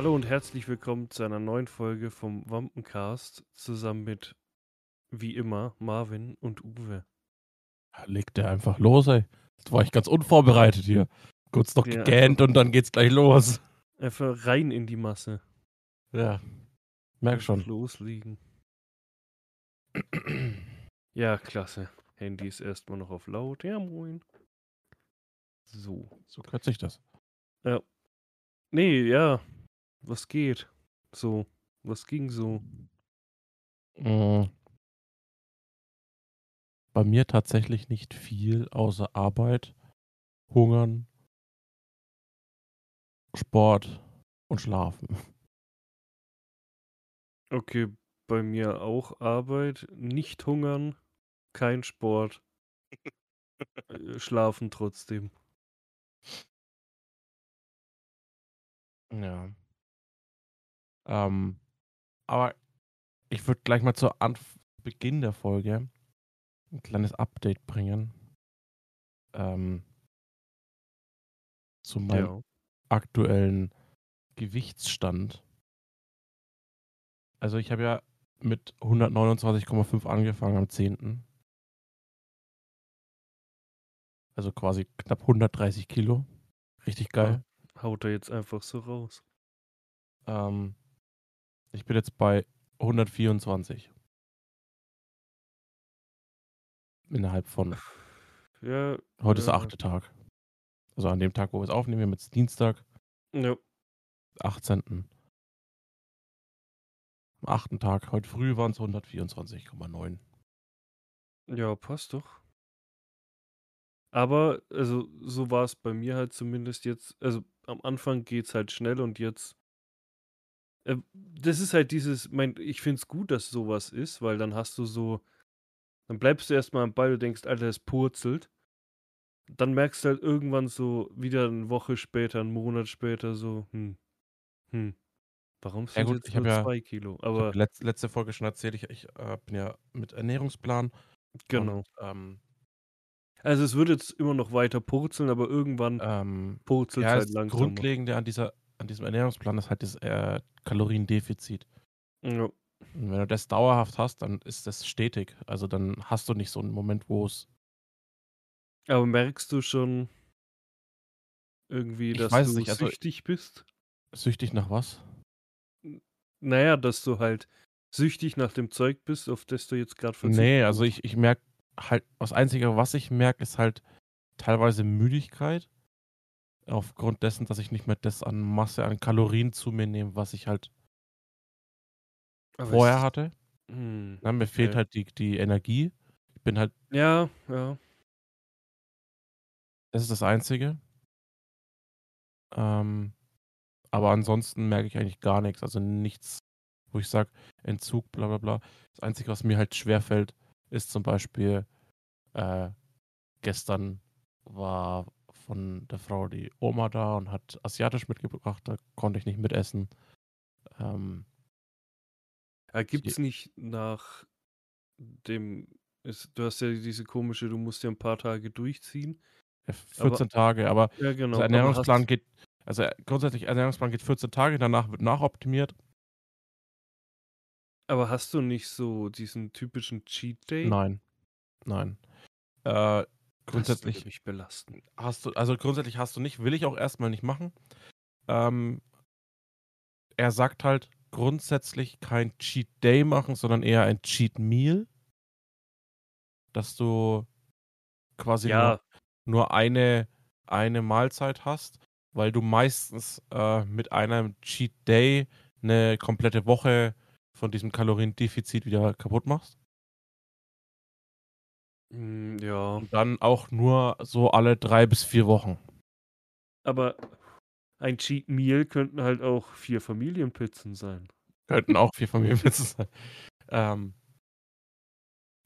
Hallo und herzlich willkommen zu einer neuen Folge vom Wampencast zusammen mit, wie immer, Marvin und Uwe. Legt der einfach los, ey. Jetzt war ich ganz unvorbereitet hier. Kurz noch Ja, gegähnt und dann geht's gleich los. Einfach rein in die Masse. Ja, merk schon. Loslegen. Ja, klasse. Handy ist erstmal noch auf laut. Ja, moin. So. So kürze ich das. Nee, ja. Was geht? So. Was ging so? Mm. Bei mir tatsächlich nicht viel außer Arbeit, Hungern, Sport und Schlafen. Okay, bei mir auch Arbeit, nicht hungern, kein Sport, äh, schlafen trotzdem. Ja. Ähm, aber ich würde gleich mal zu Anf Beginn der Folge ein kleines Update bringen. Ähm, zu meinem Ja. aktuellen Gewichtsstand. Also ich habe ja mit 129,5 angefangen am 10. Also quasi knapp 130 Kilo. Richtig geil. Haut er jetzt einfach so raus. Ähm, ich bin jetzt bei 124. Innerhalb von, Ja, heute ist der Ja. achte Tag. Also an dem Tag, wo wir es aufnehmen, wir haben jetzt Dienstag, ja. 18. Am achten Tag, heute früh waren es 124,9. Ja, passt doch. Aber, also, so war es bei mir halt zumindest jetzt. Also, am Anfang geht's halt schnell und jetzt. Äh, das ist halt dieses, mein, ich find's gut, dass sowas ist, weil dann hast du so. Dann bleibst du erstmal am Ball und denkst, Alter, es purzelt. Dann merkst du halt irgendwann so, wieder eine Woche später, einen Monat später, so, hm, hm, warum sind gut, jetzt nur ja- zwei Kilo? Aber, letz, letzte Folge schon erzählt, ich, ich äh, bin ja mit Ernährungsplan. genau. Und, ähm, Also, es wird jetzt immer noch weiter purzeln, aber irgendwann ähm, purzelt ja, halt das langsam. Grundlegende an, dieser, an diesem Ernährungsplan ist halt das äh, Kaloriendefizit. Ja. Und wenn du das dauerhaft hast, dann ist das stetig. Also dann hast du nicht so einen Moment, wo es. Aber merkst du schon irgendwie, dass du nicht, also- süchtig bist? Süchtig nach was? Naja, dass du halt süchtig nach dem Zeug bist, auf das du jetzt gerade verzichtest. Nee, also ich, ich merke halt, das Einzige, was ich merke, ist halt teilweise Müdigkeit. Aufgrund dessen, dass ich nicht mehr das an Masse an Kalorien zu mir nehme, was ich halt Aber vorher es- hatte. Hm. Na, mir fehlt Okay. halt die, die Energie. Ich bin halt, Ja, ja. das ist das Einzige. Ähm, aber ansonsten merke ich eigentlich gar nichts. Also nichts, wo ich sage, Entzug, bla bla bla. Das Einzige, was mir halt schwerfällt, ist zum Beispiel, äh, gestern war von der Frau die Oma da und hat asiatisch mitgebracht, da konnte ich nicht mitessen. Ähm, Äh, Gibt's nicht nach dem, ist, du hast ja diese komische, du musst ja ein paar Tage durchziehen. ja, 14 Tage, aber Ja, genau. der aber Ernährungsplan geht, also äh, grundsätzlich Ernährungsplan geht 14 Tage, danach wird nachoptimiert. aber hast du nicht so diesen typischen Cheat Day? Nein, nein. Äh, grundsätzlich mich belasten. hast du, also grundsätzlich hast du nicht, will ich auch erstmal nicht machen. Ähm, er sagt halt grundsätzlich kein Cheat Day machen, sondern eher ein Cheat Meal. Dass du quasi Ja, nur, nur eine, eine Mahlzeit hast, weil du meistens äh, mit einem Cheat Day eine komplette Woche von diesem Kaloriendefizit wieder kaputt machst. Hm, ja. Und dann auch nur so alle drei bis vier Wochen. Aber ein Cheat Meal könnten halt auch vier Familienpizzen sein. Könnten auch vier Familienpizzen sein. Ähm,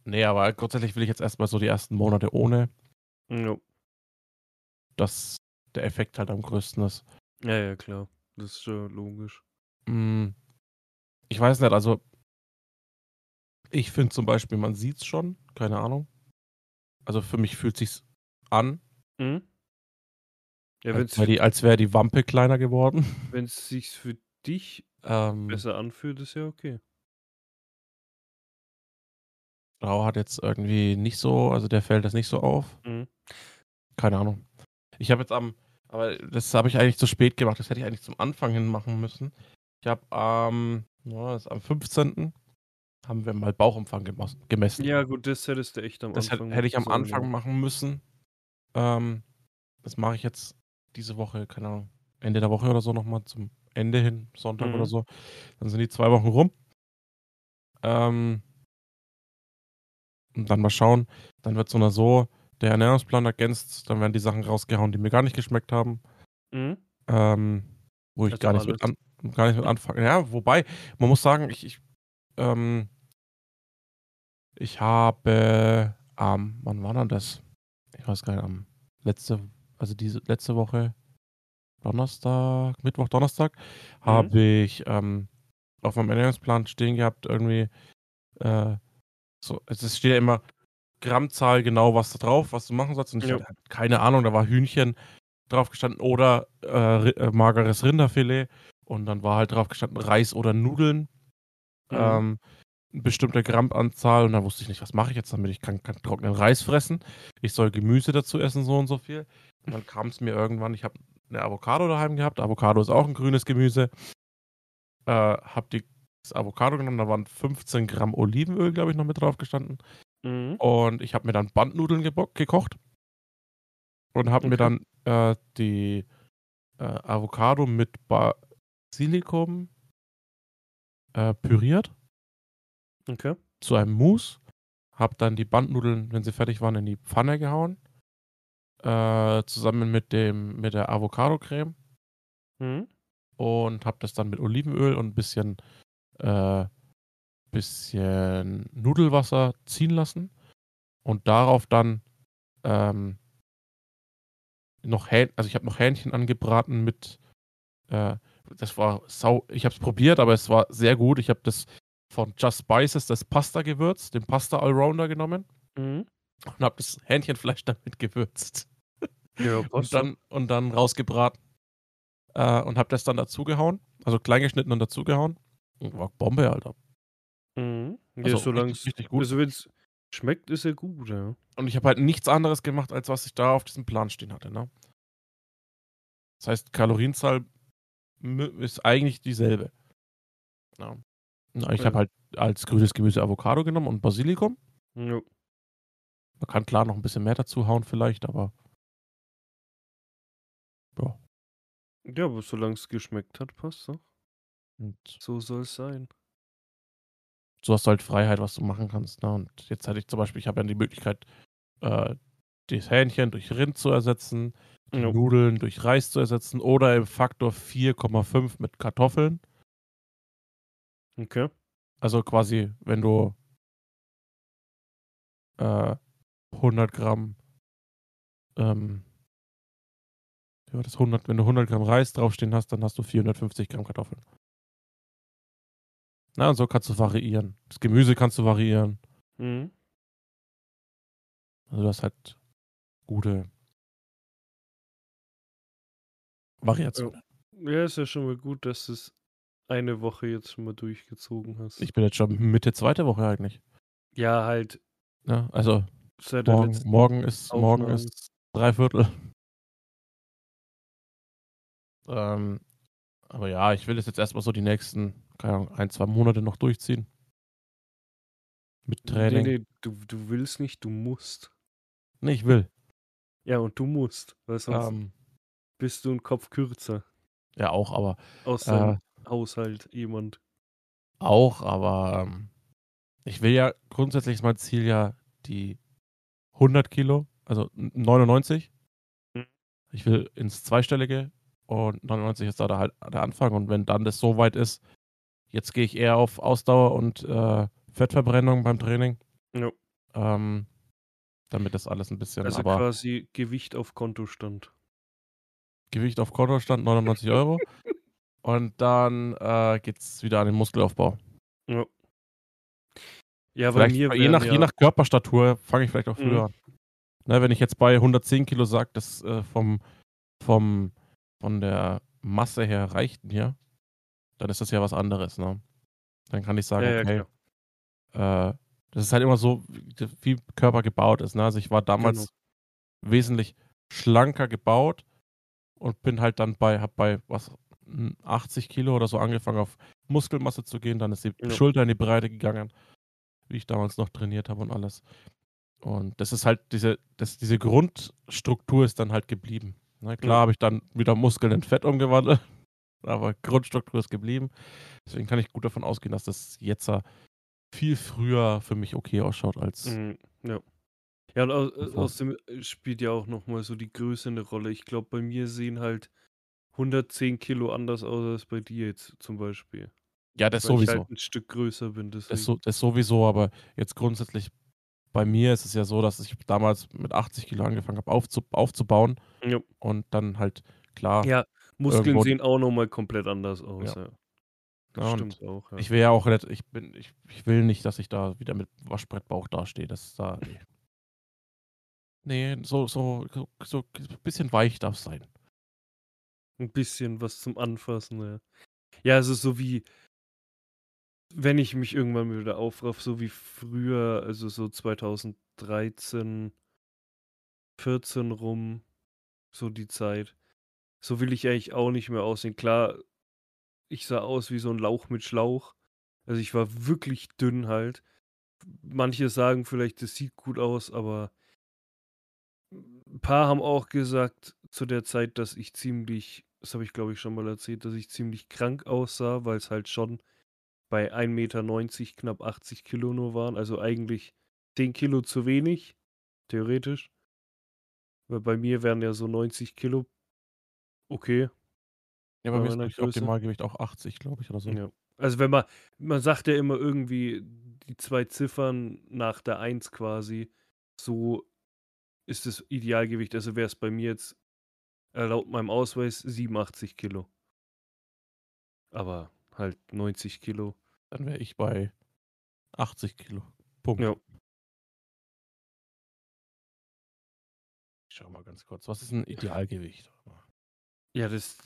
nee, aber grundsätzlich will ich jetzt erstmal so die ersten Monate ohne, Ja, dass der Effekt halt am größten ist. ja, ja klar. Das ist schon logisch. Mm, ich weiß nicht, also ich finde zum Beispiel, man sieht es schon, keine Ahnung. Also für mich fühlt sich's an, Hm? Ja, wenn als wäre die, als wär die Wampe kleiner geworden. es sich für dich Ähm, besser anfühlt, ist ja okay. Rau hat jetzt irgendwie nicht so, also der fällt das nicht so auf. Mhm. Keine Ahnung. Ich habe jetzt am, aber das habe ich eigentlich zu spät gemacht. Das hätte ich eigentlich zum Anfang hin machen müssen. Ich habe am, ja, das ist am 15. haben wir mal Bauchumfang gemessen. Ja, gut, das hättest du echt am das hätte, Anfang hätte ich am Anfang machen müssen. Ähm, das mache ich jetzt diese Woche, keine Ahnung, Ende der Woche oder so nochmal zum Ende hin, Sonntag Mhm. oder so. Dann sind die zwei Wochen rum. Ähm, und dann mal schauen. Dann wird so oder so der Ernährungsplan ergänzt. Dann werden die Sachen rausgehauen, die mir gar nicht geschmeckt haben. Mhm. Ähm, wo ich Also gar nicht, mit an, gar nicht mit anfangen. Ja, wobei, man muss sagen, ich, ich, ähm, ich habe am, wann war denn das? Ich weiß gar nicht, am letzte, also diese letzte Woche, Donnerstag, Mittwoch, Donnerstag, habe ich ähm, auf meinem Ernährungsplan stehen gehabt, irgendwie, äh, so, es steht ja immer Grammzahl genau, was da drauf, was du machen sollst. Und ich Ja. hatte keine Ahnung, da war Hühnchen drauf gestanden oder äh, äh, mageres Rinderfilet. Und dann war halt drauf gestanden Reis oder Nudeln. Mhm. Ähm, eine bestimmte Grammanzahl. Und dann wusste ich nicht, was mache ich jetzt damit? Ich kann keinen trockenen Reis fressen. Ich soll Gemüse dazu essen, so und so viel. Und dann kam es mir irgendwann, ich habe eine Avocado daheim gehabt. Avocado ist auch ein grünes Gemüse. Äh, habe die das Avocado genommen, da waren 15 Gramm Olivenöl, glaube ich, noch mit drauf gestanden. Mhm. Und ich habe mir dann Bandnudeln gekocht und habe mir Okay. dann äh, die äh, Avocado mit Basilikum äh, püriert Okay. zu einem Mousse. Habe dann die Bandnudeln, wenn sie fertig waren, in die Pfanne gehauen. Äh, zusammen mit, dem, mit der Avocado-Creme. Mhm. Und habe das dann mit Olivenöl und ein bisschen, äh, bisschen Nudelwasser ziehen lassen. Und darauf dann ähm, noch Hähn also ich habe noch Hähnchen angebraten mit, äh, das war sau, ich habe es probiert, aber es war sehr gut. Ich habe das von Just Spices, das Pasta-Gewürz, den Pasta Allrounder genommen Mhm. und habe das Hähnchenfleisch damit gewürzt Ja, und passt. dann, und dann rausgebraten äh, und habe das dann dazugehauen, also klein geschnitten und dazugehauen. War Bombe, Alter. Mhm. Ja, Also solange richtig, richtig gut. Also wenn es schmeckt, ist er gut, ja. Und ich habe halt nichts anderes gemacht, als was ich da auf diesem Plan stehen hatte. Ne? Das heißt, Kalorienzahl ist eigentlich dieselbe. Ja. Na, ich habe halt als grünes Gemüse Avocado genommen und Basilikum. Ja. Man kann klar noch ein bisschen mehr dazu hauen vielleicht, aber ja. Ja, aber solange es geschmeckt hat, passt doch. Und So soll es sein. so hast du halt Freiheit, was du machen kannst. Ne? Und jetzt hatte ich zum Beispiel, ich habe ja die Möglichkeit, äh, das Hähnchen durch Rind zu ersetzen, Ja. Nudeln durch Reis zu ersetzen oder im Faktor 4,5 mit Kartoffeln. Okay. Also quasi, wenn du äh, 100 Gramm, ähm, war das 100, wenn du 100 Gramm Reis draufstehen hast, dann hast du 450 Gramm Kartoffeln. Na, und so kannst du variieren. Das Gemüse kannst du variieren. Mhm. Also du hast halt gute Variationen. Ja, ist ja schon mal gut, dass es eine Woche jetzt schon mal durchgezogen hast. Ich bin jetzt schon Mitte zweite Woche eigentlich. ja, halt Ja, also morgen, morgen ist morgen Aufnahme. ist drei Viertel. Ähm, aber ja, ich will das jetzt erstmal so die nächsten, keine Ahnung, ein, zwei Monate noch durchziehen. Mit Training. Nee, nee, du, du willst nicht, du musst. Nee, ich will. Ja, und du musst, weil sonst Ähm, bist du ein Kopf kürzer. ja, auch, aber Aus äh, Haushalt jemand. auch, aber ähm, ich will ja grundsätzlich ist mein Ziel ja die 100 Kilo, also 99. Mhm. Ich will ins Zweistellige und 99 ist da der, halt der Anfang. Und wenn dann das so weit ist, jetzt gehe ich eher auf Ausdauer und äh, Fettverbrennung beim Training. Ja. Ähm, damit das alles ein bisschen, Also quasi Gewicht auf Kontostand. Gewicht auf Kontostand 99 Euro. Und dann äh, geht es wieder an den Muskelaufbau. Ja. Ja, bei Vielleicht, mir je, nach, ja, je nach Körperstatur fange ich vielleicht auch Mhm. früher an. Ne, wenn ich jetzt bei 110 Kilo sage, das äh, vom, vom, von der Masse her reicht mir, dann ist das ja was anderes, ne? Dann kann ich sagen, Ja, ja, okay, äh, das ist halt immer so, wie Körper gebaut ist, ne? Also, ich war Genau. damals wesentlich schlanker gebaut und bin halt dann bei habe bei was, 80 Kilo oder so angefangen, auf Muskelmasse zu gehen. Dann ist die Ja. Schulter in die Breite gegangen, wie ich damals noch trainiert habe und alles. Und das ist halt diese das diese Grundstruktur ist dann halt geblieben, ne? Klar Ja. habe ich dann wieder Muskeln in Fett umgewandelt, aber Grundstruktur ist geblieben. Deswegen kann ich gut davon ausgehen, dass das jetzer viel früher für mich okay ausschaut als Mhm, ja. Ja, und äh, außerdem, äh, spielt ja auch noch mal so die Größe 'ne Rolle. Ich glaube, bei mir sehen halt 110 Kilo anders aus als bei dir jetzt zum Beispiel. Ja, das Weil ich sowieso. halt 'n Stück größer bin, Das deswegen. so das sowieso, aber jetzt grundsätzlich bei mir ist es ja so, dass ich damals mit 80 Kilo angefangen habe aufzu aufzubauen Ja. und dann halt klar Ja, Muskeln sehen auch noch mal komplett anders aus, Ja. ja. Das Ja, stimmt auch, ja. ich will ja auch nicht ich bin ich ich will nicht, dass ich da wieder mit Waschbrettbauch dastehe. Das ist da ne. Ne, so so so so bisschen weich darf's sein. 'N bisschen was zum Anfassen, ja. Ja, ist so wie wenn ich mich irgendwann wieder aufraffe, so wie früher, also so 2013 14 rum, so die Zeit. So will ich eigentlich auch nicht mehr aussehen. Klar, ich sah aus wie so 'n Lauch mit Schlauch. Also, ich war wirklich dünn halt. Manche sagen vielleicht, das sieht gut aus, aber 'n paar haben auch gesagt zu der Zeit, dass ich ziemlich das habe ich, glaube ich, schon mal erzählt, dass ich ziemlich krank aussah, weil's halt schon bei 1,90 m knapp 80 Kilo nur waren, also eigentlich 10 Kilo zu wenig, theoretisch. Weil bei mir wären ja so 90 Kilo okay Ja, bei bei mir ist, Größe. Optimalgewicht auch 80, glaube ich, oder so. Ja. Also, wenn man man sagt ja immer irgendwie die 2 Ziffern nach der 1 quasi, so ist das Idealgewicht. Also, wär's bei mir jetzt, äh, laut meinem Ausweis 87 Kilo. Aber halt 90 Kilo. Dann wäre ich bei 80 Kilo. Punkt. Ja. Ich schaue mal ganz kurz. Was ist 'n Idealgewicht? Ja, das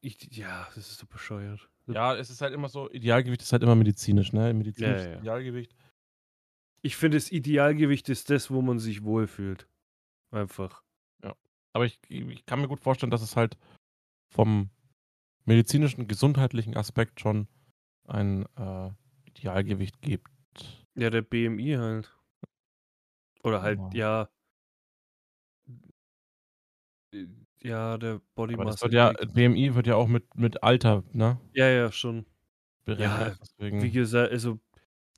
ich ja, das ist so bescheuert. Ja, es ist halt immer so Idealgewicht ist halt immer medizinisch, ne? Ja, Medizinisches ja, ja. Idealgewicht. Ich finde, das Idealgewicht ist das, wo man sich wohlfühlt. Einfach. Ja. Aber ich ich kann mir gut vorstellen, dass es halt vom medizinischen, gesundheitlichen Aspekt schon ein, äh, Idealgewicht gibt. Ja, der BMI halt. Oder halt, Genau. ja äh, ja, der Body Aber das Mass wird ja Index. BMI wird ja auch mit mit Alter, ne? Ja, ja, schon. Berechnet, Ja, wie gesagt, also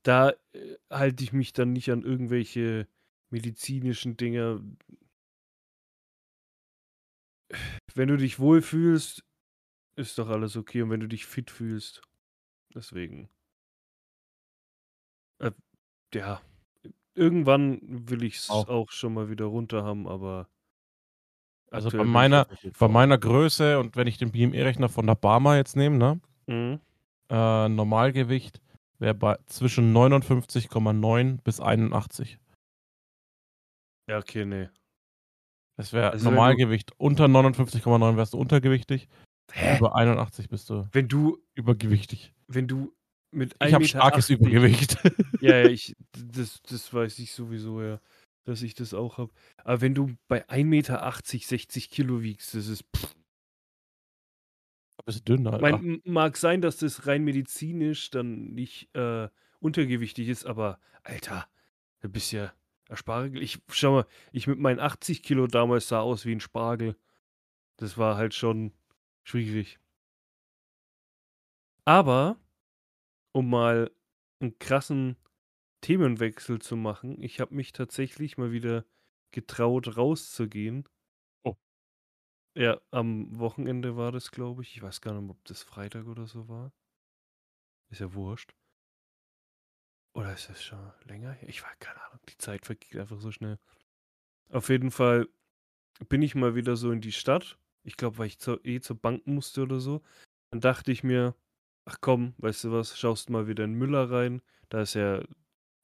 da, äh, halte ich mich dann nicht an irgendwelche medizinischen Dinger. Wenn du dich wohlfühlst, ist doch alles okay und wenn du dich fit fühlst. Deswegen. Äh, ja, irgendwann will ich's Auch. auch schon mal wieder runter haben, aber Also, bei ich meiner bei meiner Größe und wenn ich den BMI-Rechner von der Barmer jetzt nehme, ne? Mhm. Äh, Normalgewicht wäre bei zwischen 59,9 bis 81. Ja, okay, ne. Das wäre Also, wenn du Normalgewicht. Unter 59,9 wärst du untergewichtig. Hä? Über 81 bist du Wenn du übergewichtig. wenn du mit Ich habe 1,80 starkes m Übergewicht. Ja, ja, ich das das weiß ich sowieso, ja, dass ich das auch habe. Aber wenn du bei 1,80 m 60 Kilo wiegst, das ist Du bist dünn, Alter. Mein mag sein, dass das rein medizinisch dann nicht, äh, untergewichtig ist, aber Alter, du bist ja Spargel. Ich schau mal, ich mit meinen 80 Kilo damals sah aus wie 'n Spargel. Das war halt schon schwierig. Aber, um mal 'n krassen Themenwechsel zu machen, ich habe mich tatsächlich mal wieder getraut, rauszugehen. Oh. Ja, am Wochenende war das, glaube ich. Ich weiß gar nicht ob das Freitag oder so war. Ist ja wurscht. Oder ist das schon länger? Ich weiß keine Ahnung. Die Zeit vergeht einfach so schnell. Auf jeden Fall bin ich mal wieder so in die Stadt. Ich glaube, weil ich zur eh zur Bank musste oder so. Dann dachte ich mir: „Ach komm, weißt du was, schaust mal wieder in Müller rein.“ Da ist ja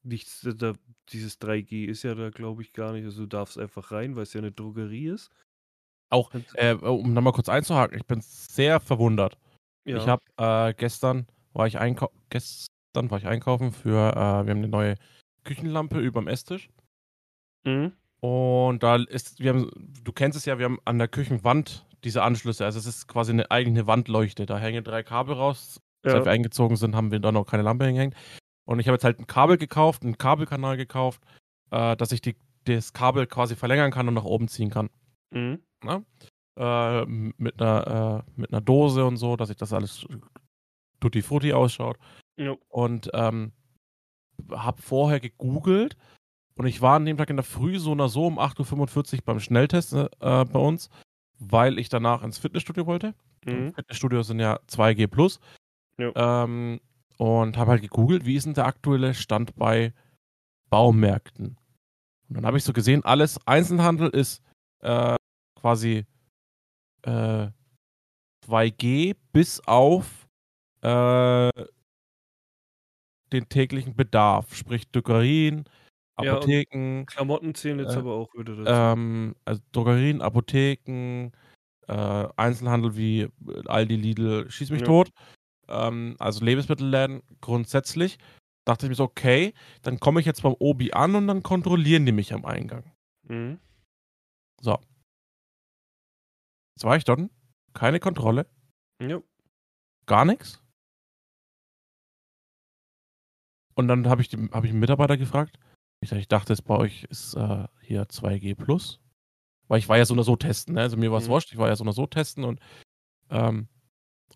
nichts da dieses 3G ist ja da, glaube ich, gar nicht. Also, du darfst einfach rein, weil's ja 'ne Drogerie ist. Auch, äh, um noch mal kurz einzuhaken, ich bin sehr verwundert. Ich Ja. habe äh, gestern war ich einkau gestern war ich einkaufen für äh, wir haben eine neue Küchenlampe überm Esstisch Mhm. und da ist wir haben du kennst es ja, wir haben an der Küchenwand diese Anschlüsse. Also, es ist quasi 'ne eigentlich 'ne Wandleuchte. Da hängen 3 Kabel raus. Seit Ja. wir eingezogen sind, haben wir da noch keine Lampe hingehängt. Und ich habe jetzt halt 'n Kabel gekauft 'n Kabelkanal gekauft, äh, dass ich die das Kabel quasi verlängern kann und nach oben ziehen kann, Mhm. Äh, mit 'ner äh, mit 'ner Dose und so, dass sich das alles tutti frutti ausschaut. Ja. Und, ähm, habe vorher gegoogelt und ich war an dem Tag in der Früh so oder so um 8:45 beim Schnelltest, äh, bei uns, weil ich danach ins Fitnessstudio wollte. Mhm. Fitnessstudios sind ja 2G+. Ja. Ähm, und habe halt gegoogelt, wie ist denn der aktuelle Stand bei Baumärkten? Und dann habe ich so gesehen, alles Einzelhandel ist, äh, quasi, äh, 2G bis auf, äh den täglichen Bedarf, sprich Drogerien, Ja, Apotheken, Klamotten zählen jetzt äh, aber auch wieder dazu. ähm, also Drogerien, Apotheken, äh, Einzelhandel wie Aldi, Lidl, schieß mich Ja. tot. Ähm, also Lebensmittelläden grundsätzlich. Dachte ich mir so: „Okay, dann komme ich jetzt beim Obi an und dann kontrollieren die mich am Eingang.“ Mhm. So. Jetzt war ich dort, keine Kontrolle. Ja. Gar nix. Und dann habe ich den habe ich 'n Mitarbeiter gefragt. Ich „Ich dachte, es bei euch ist, äh, hier 2G+.“ Weil ich war ja so oder so testen, ne? Also, mir war's Mhm. wurscht. Ich war ja so oder so testen und, ähm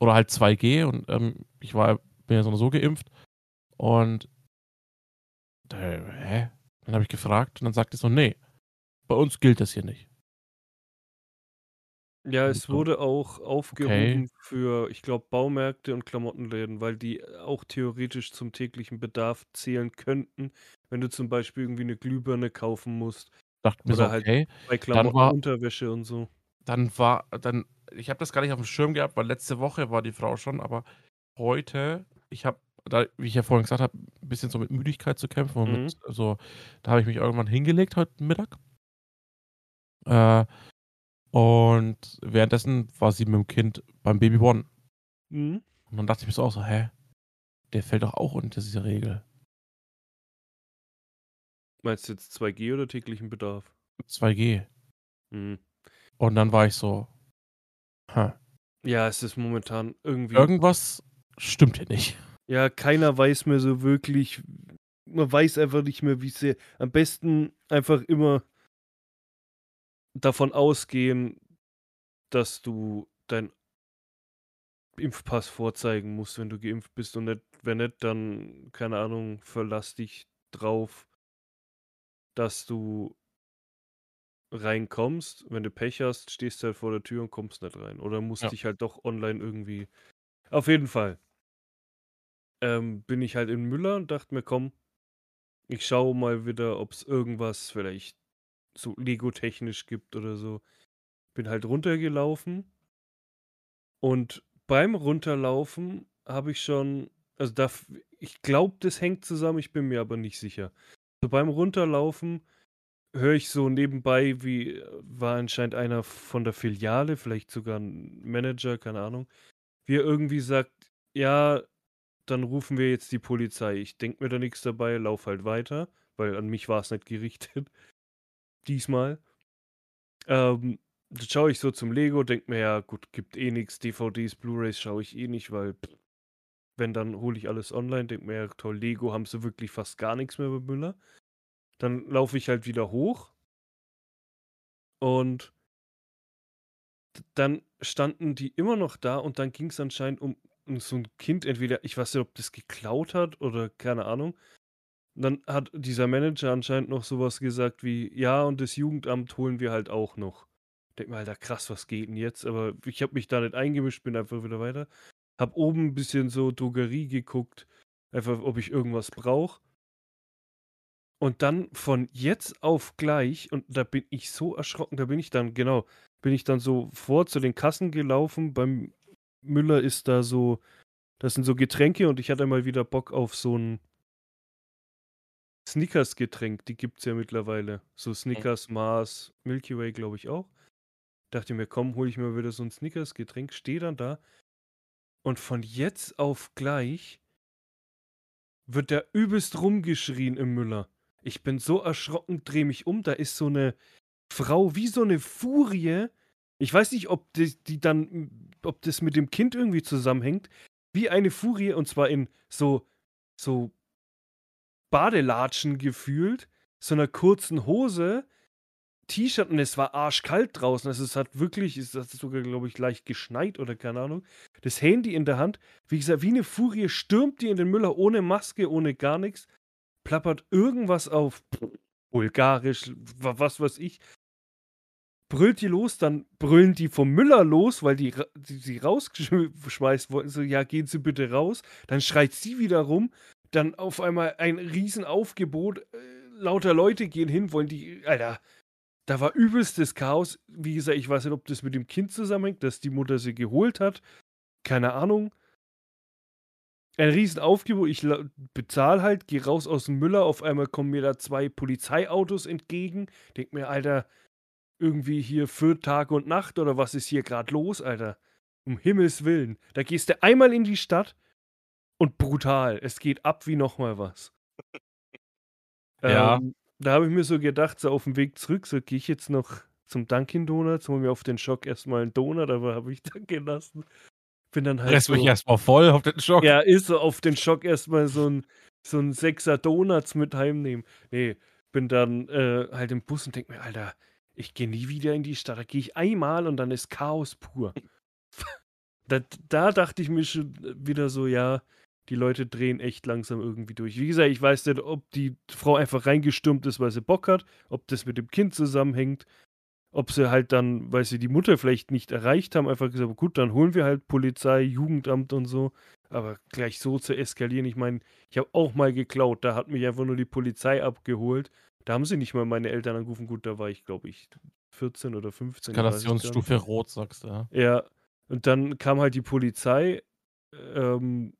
oder halt 2G und, ähm, ich war bin ja so oder so geimpft. Und äh, hä? Dann habe ich gefragt und dann sagt er so: „Ne, bei uns gilt das hier nicht.“ Ja, Und es so wurde auch okay. aufgehoben für, ich glaube, Baumärkte und Klamottenläden, weil die auch theoretisch zum täglichen Bedarf zählen könnten, wenn du zum Beispiel irgendwie 'ne Glühbirne kaufen musst Dachte mir so: oder halt „Okay.“ bei Dann Klamotten war Unterwäsche und so. dann war dann ich habe das gar nicht aufm Schirm gehabt, weil letzte Woche war die Frau schon, aber heute ich habe da wie ich ja vorhin gesagt habe, 'n bisschen so mit Müdigkeit zu kämpfen und Mhm. mit so da habe ich mich irgendwann hingelegt heute Mittag. Äh, und währenddessen war sie mit'm Kind beim Baby One. Mhm. Und dann dachte ich mir so auch so: „Hä? Der fällt doch auch unter diese Regel.“ Meinst du jetzt 2G oder täglichen Bedarf? 2G. Mhm. Und dann war ich so: „Hä?“ Ja, es ist momentan irgendwie Irgendwas stimmt hier nicht. Ja, keiner weiß mehr so wirklich man weiß einfach nicht mehr, wie sehr am besten einfach immer davon ausgehen, dass du deinen Impfpass vorzeigen musst, wenn du geimpft bist und nicht wenn nicht, dann, keine Ahnung, verlass dich drauf dass du reinkommst. Wenn du Pech hast, stehst du halt vor der Tür und kommst nicht rein oder musst Ja. dich halt doch online irgendwie auf jeden Fall ähm, bin ich halt in Müller und dachte mir: „Komm, ich schaue mal wieder, ob's irgendwas vielleicht so Lego-technisch gibt oder so.“ Bin halt runtergelaufen und beim Runterlaufen habe ich schon also, da ich glaube, das hängt zusammen, ich bin mir aber nicht sicher. So beim Runterlaufen höre ich so nebenbei, wie war anscheinend einer von der Filiale, vielleicht sogar 'n Manager, keine Ahnung, wie er irgendwie sagt: „Ja, dann rufen wir jetzt die Polizei.“ Ich denke mir da nix dabei, laufe halt weiter, weil an mich war's nicht gerichtet diesmal. Ähm, dann schaue ich so zum Lego, denke mir: „Ja gut, gibt eh nix, DVDs, Blu-rays schaue ich eh nicht, weil wenn, dann hole ich alles online.“ Denke mir: „Ja toll, Lego haben sie wirklich fast gar nix mehr bei Müller.“ Dann laufe ich halt wieder hoch und dann standen die immer noch da und dann ging's anscheinend um so 'n Kind, entweder ich weiß nicht, ob das geklaut hat oder keine Ahnung. Dann hat dieser Manager anscheinend noch so was gesagt wie: „Ja, und das Jugendamt holen wir halt auch noch.“ Denke mir: „Alter krass, was geht 'n jetzt?“ Aber ich habe mich da nicht eingemischt, bin einfach wieder weiter. Habe oben 'n bisschen so Drogerie geguckt, einfach ob ich irgendwas brauche. Und dann von jetzt auf gleich und da bin ich so erschrocken, da bin ich dann genau, bin ich dann so vor zu den Kassen gelaufen. Beim Müller ist da so das sind so Getränke und ich hatte mal wieder Bock auf so 'n Snickers-Getränk, die gibt's ja mittlerweile. So. Snickers, Mars, Milky Way, glaube ich auch. Dachte mir: „Komm, hole ich mir wieder so 'n Snickers-Getränk.“ Stehe dann da Und von jetzt auf gleich wird der übelst rumgeschrien im Müller. Ich bin so erschrocken, dreh mich um, da ist so eine Frau wie so eine Furie. Ich weiß nicht, ob die, die dann, ob das mit dem Kind irgendwie zusammenhängt. Wie eine Furie und zwar in so, so Badelatschen gefühlt, so einer kurzen Hose, T-Shirt und es war arschkalt draußen. Also es hat wirklich, es hat sogar, glaube ich, leicht geschneit oder keine Ahnung. Das Handy in der Hand, wie gesagt, wie eine Furie stürmt die in den Müller ohne Maske, ohne gar nichts, plappert irgendwas auf Bulgarisch, was weiß ich. Brüllt die los, dann brüllen die vom Müller los, weil die, die sie rausgeschmeißt wollten. So, ja, gehen Sie bitte raus. Dann schreit sie wieder rum. Dann auf einmal ein Riesenaufgebot. Äh, lauter Leute gehen hin, wollen die. Alter, da war übelstes Chaos. Wie gesagt, ich weiß nicht, ob das mit dem Kind zusammenhängt, dass die Mutter sie geholt hat. Keine Ahnung. Ein Riesenaufgebot. Ich bezahle halt, gehe raus aus dem Müller. Auf einmal kommen mir da zwei Polizeiautos entgegen. Denk mir, Alter, irgendwie hier für Tag und Nacht oder was ist hier gerade los, Alter? Um Himmels Willen. Da gehst du einmal in die Stadt und brutal. Es geht ab wie nochmal was. Ja. Ähm, da habe ich mir so gedacht, so auf dem Weg zurück, so gehe ich jetzt noch zum Dunkin' Donuts, hole mir auf den Schock erstmal einen Donut, aber habe ich dann gelassen. Bin dann halt. Rest so, mich erstmal voll auf den Schock. Ja, ist so auf den Schock erstmal so ein, so ein Sechser Donuts mit heimnehmen. Nee, bin dann äh, halt im Bus und denke mir, Alter, ich gehe nie wieder in die Stadt. Da gehe ich einmal und dann ist Chaos pur. da, da dachte ich mir schon wieder so, ja, die Leute drehen echt langsam irgendwie durch. Wie gesagt, ich weiß nicht, ob die Frau einfach reingestürmt ist, weil sie Bock hat, ob das mit dem Kind zusammenhängt, ob sie halt dann, weil sie die Mutter vielleicht nicht erreicht haben, einfach gesagt, gut, dann holen wir halt Polizei, Jugendamt und so. Aber gleich so zu eskalieren, ich meine, ich habe auch mal geklaut, da hat mich einfach nur die Polizei abgeholt. Da haben sie nicht mal meine Eltern angerufen. Gut, da war ich, glaube ich, 14 oder 15. Eskalationsstufe Rot, sagst du, ja. Ja, und dann kam halt die Polizei, ähm,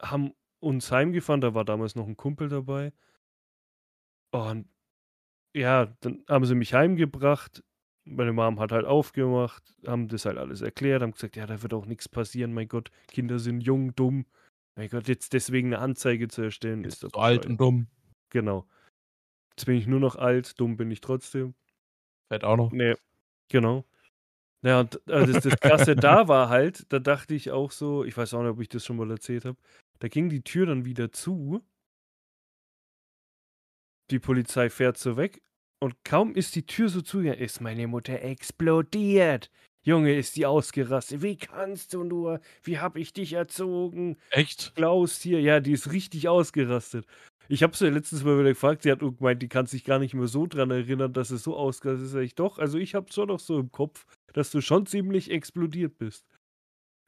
haben uns heimgefahren, da war damals noch ein Kumpel dabei. Und ja, dann haben sie mich heimgebracht. Meine Mom hat halt aufgemacht, haben das halt alles erklärt, haben gesagt, ja, da wird auch nichts passieren, mein Gott, Kinder sind jung, dumm. Mein Gott, jetzt deswegen eine Anzeige zu erstellen, Ist ist doch so alt und dumm. Genau. Jetzt bin ich nur noch alt, dumm bin ich trotzdem. Fährt auch noch. Nee, genau. Ja, und also das, das Krasse da war halt, da dachte ich auch so, ich weiß auch nicht, ob ich das schon mal erzählt habe, da ging die Tür dann wieder zu. Die Polizei fährt so weg und kaum ist die Tür so zugegangen, ist meine Mutter explodiert. Junge, ist die ausgerastet. Wie kannst du nur? Wie hab ich dich erzogen? Echt? Klaus hier, ja, die ist richtig ausgerastet. Ich habe sie letztens mal wieder gefragt, sie hat gemeint, die kann sich gar nicht mehr so dran erinnern, dass es so ausgerastet ist. Ich doch, also ich habe schon noch so im Kopf, dass du schon ziemlich explodiert bist.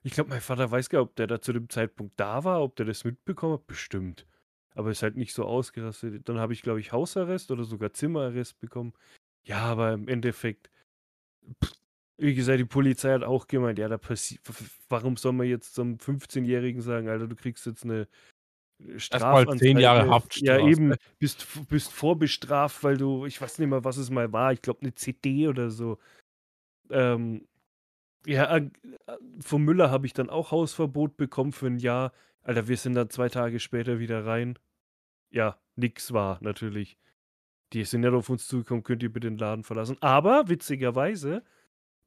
Ich glaube, mein Vater weiß gar nicht, ob der da zu dem Zeitpunkt da war, ob der das mitbekommen hat. Bestimmt. Aber ist halt nicht so ausgerastet. Dann habe ich, glaube ich, Hausarrest oder sogar Zimmerarrest bekommen. Ja, aber im Endeffekt, pff, wie gesagt, die Polizei hat auch gemeint, ja, da passiert, warum soll man jetzt zum 15-Jährigen sagen, Alter, du kriegst jetzt eine Erstmal zehn Jahre Strafanzeige. Haftstrafe. Ja, eben, bist, bist vorbestraft, weil du, ich weiß nicht mehr, was es mal war, ich glaube eine CD oder so. Ähm, ja, äh, vom Müller habe ich dann auch Hausverbot bekommen für ein Jahr. Alter, wir sind dann zwei Tage später wieder rein. Ja, nix war natürlich. Die sind ja auf uns zugekommen, könnt ihr bitte den Laden verlassen. Aber witzigerweise,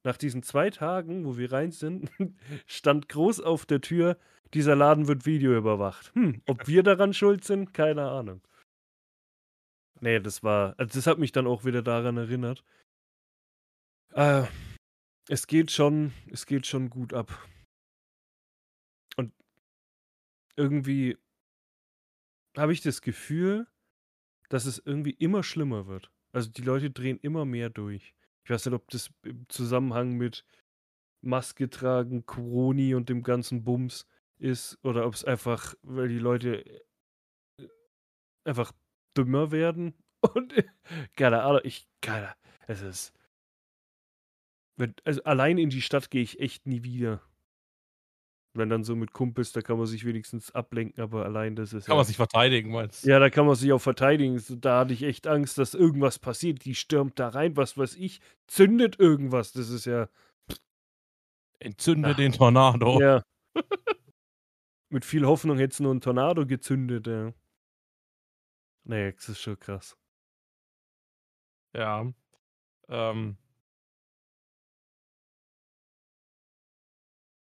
nach diesen zwei Tagen, wo wir rein sind, stand groß auf der Tür, dieser Laden wird videoüberwacht. Hm, ob wir daran schuld sind, keine Ahnung. Nee, das war, also das hat mich dann auch wieder daran erinnert. Äh, es geht schon, es geht schon gut ab. Und irgendwie habe ich das Gefühl, dass es irgendwie immer schlimmer wird. Also die Leute drehen immer mehr durch. Ich weiß nicht, ob das im Zusammenhang mit Maske tragen, Coroni und dem ganzen Bums ist oder ob es einfach, weil die Leute äh, einfach dümmer werden und keine Ahnung, ich keine Ahnung, es ist wenn, also allein in die Stadt gehe ich echt nie wieder. Wenn dann so mit Kumpels, da kann man sich wenigstens ablenken, aber allein das ist Kann ja, man sich verteidigen, meinst du? ja, da kann man sich auch verteidigen. Da hatte ich echt Angst, dass irgendwas passiert. Die stürmt da rein, was weiß ich, zündet irgendwas. Das ist ja, Entzünde Ach. den Tornado. ja, Mit viel Hoffnung hätte es nur ein Tornado gezündet, ja. Nee, das ist schon krass. Ja. Ähm,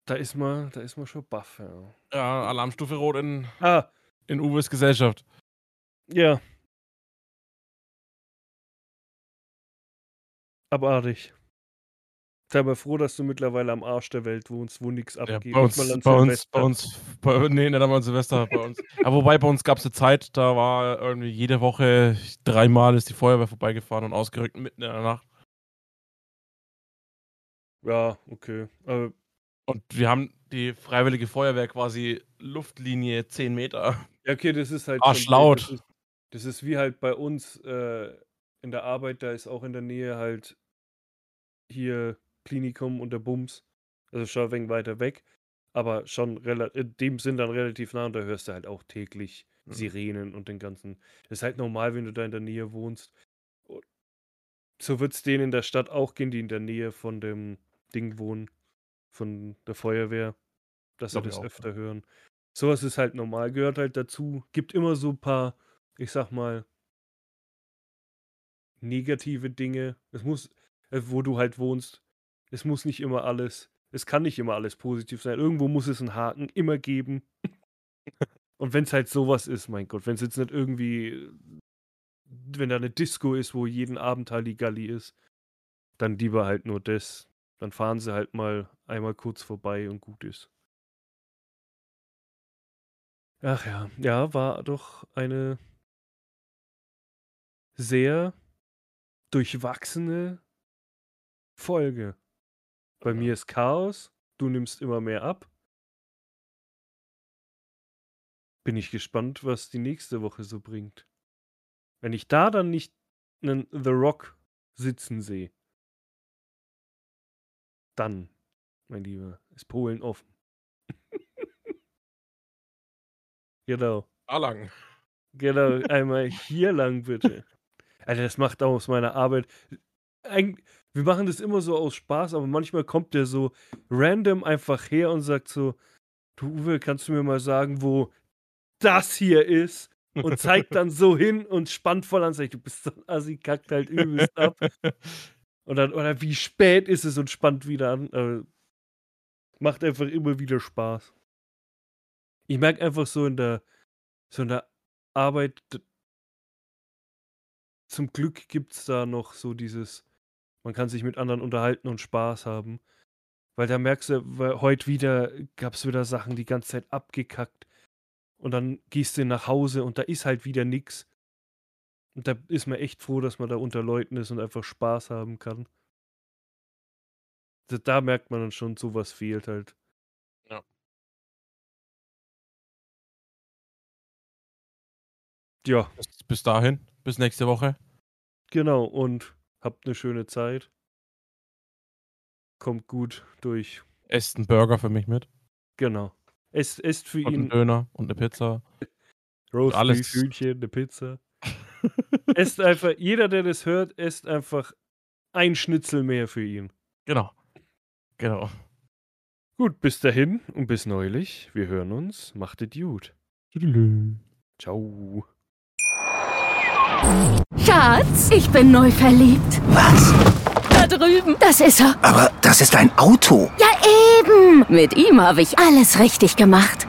Da ist man, da ist man schon baff, ja. ja, Alarmstufe Rot in, Ah, in Uwes Gesellschaft. ja. Abartig. Sei mal froh, dass du mittlerweile am Arsch der Welt wohnst, wo nichts Ja, abgeht. bei Nicht uns, bei uns, Silvester. bei uns, bei, nee, nicht einmal an Silvester, bei uns. Ja, wobei bei uns gab es eine Zeit, da war irgendwie jede Woche dreimal ist die Feuerwehr vorbeigefahren und ausgerückt mitten in der Nacht. Ja, okay. Aber Und wir haben die Freiwillige Feuerwehr quasi Luftlinie 10 Meter. Ja, okay, das ist halt. Arschlaut. Das ist, das ist wie halt bei uns äh, in der Arbeit, da ist auch in der Nähe halt hier Klinikum und der Bums. Also schon ein wenig weiter weg. Aber schon in dem Sinn dann relativ nah und da hörst du halt auch täglich Mhm. Sirenen und den ganzen. Das ist halt normal, wenn du da in der Nähe wohnst. So wird es denen in der Stadt auch gehen, die in der Nähe von dem Ding wohnen, von der Feuerwehr, dass sie das auch, ja. öfter hören. Sowas ist halt normal, gehört halt dazu. Gibt immer so ein paar, ich sag mal, negative Dinge. Es muss, äh, wo du halt wohnst, es muss nicht immer alles, es kann nicht immer alles positiv sein. Irgendwo muss es einen Haken immer geben. Und wenn es halt sowas ist, mein Gott, wenn es jetzt nicht irgendwie, wenn da eine Disco ist, wo jeden Abend Halligalli ist, dann lieber halt nur das. Dann fahren sie halt mal einmal kurz vorbei und gut ist. Ach ja, ja, war doch eine sehr durchwachsene Folge. Bei mir ist Chaos, du nimmst immer mehr ab. Bin ich gespannt, was die nächste Woche so bringt. Wenn ich da dann nicht einen The Rock sitzen sehe, dann, mein Lieber, ist Polen offen. genau. Alang. Genau, einmal hier lang bitte. Alter, das macht auch aus meiner Arbeit. Wir machen das immer so aus Spaß, aber manchmal kommt der so random einfach her und sagt so: Du Uwe, kannst du mir mal sagen, wo das hier ist? Und zeigt dann so hin und spannt voll an sich. Du bist so ein Assi, kackt halt übelst ab. Dann, oder wie spät ist es und spannt wieder an. Äh, macht einfach immer wieder Spaß. Ich merke einfach so in der, so in der Arbeit, zum Glück gibt es da noch so dieses, man kann sich mit anderen unterhalten und Spaß haben. Weil da merkst du, weil heute wieder gab es wieder Sachen die ganze Zeit abgekackt. Und dann gehst du nach Hause und da ist halt wieder nix. Und da ist man echt froh, dass man da unter Leuten ist und einfach Spaß haben kann. Da, da merkt man dann schon, sowas fehlt halt. Ja. Ja, Bis, bis dahin, bis nächste Woche. genau. Und habt eine schöne Zeit. Kommt gut durch. Esst einen Burger für mich mit. Genau. Esst, esst für Und einen ihn Döner und eine Pizza. Roast alles. Hühnchen, eine Pizza. Esst einfach, jeder, der das hört, esst einfach ein Schnitzel mehr für ihn. Genau. Genau. Gut, bis dahin und bis neulich. Wir hören uns. Macht es gut. Tüdelü. Ciao. Schatz, ich bin neu verliebt. Was? Da drüben. Das ist er. Aber das ist ein Auto. Ja, eben. Mit ihm habe ich alles richtig gemacht.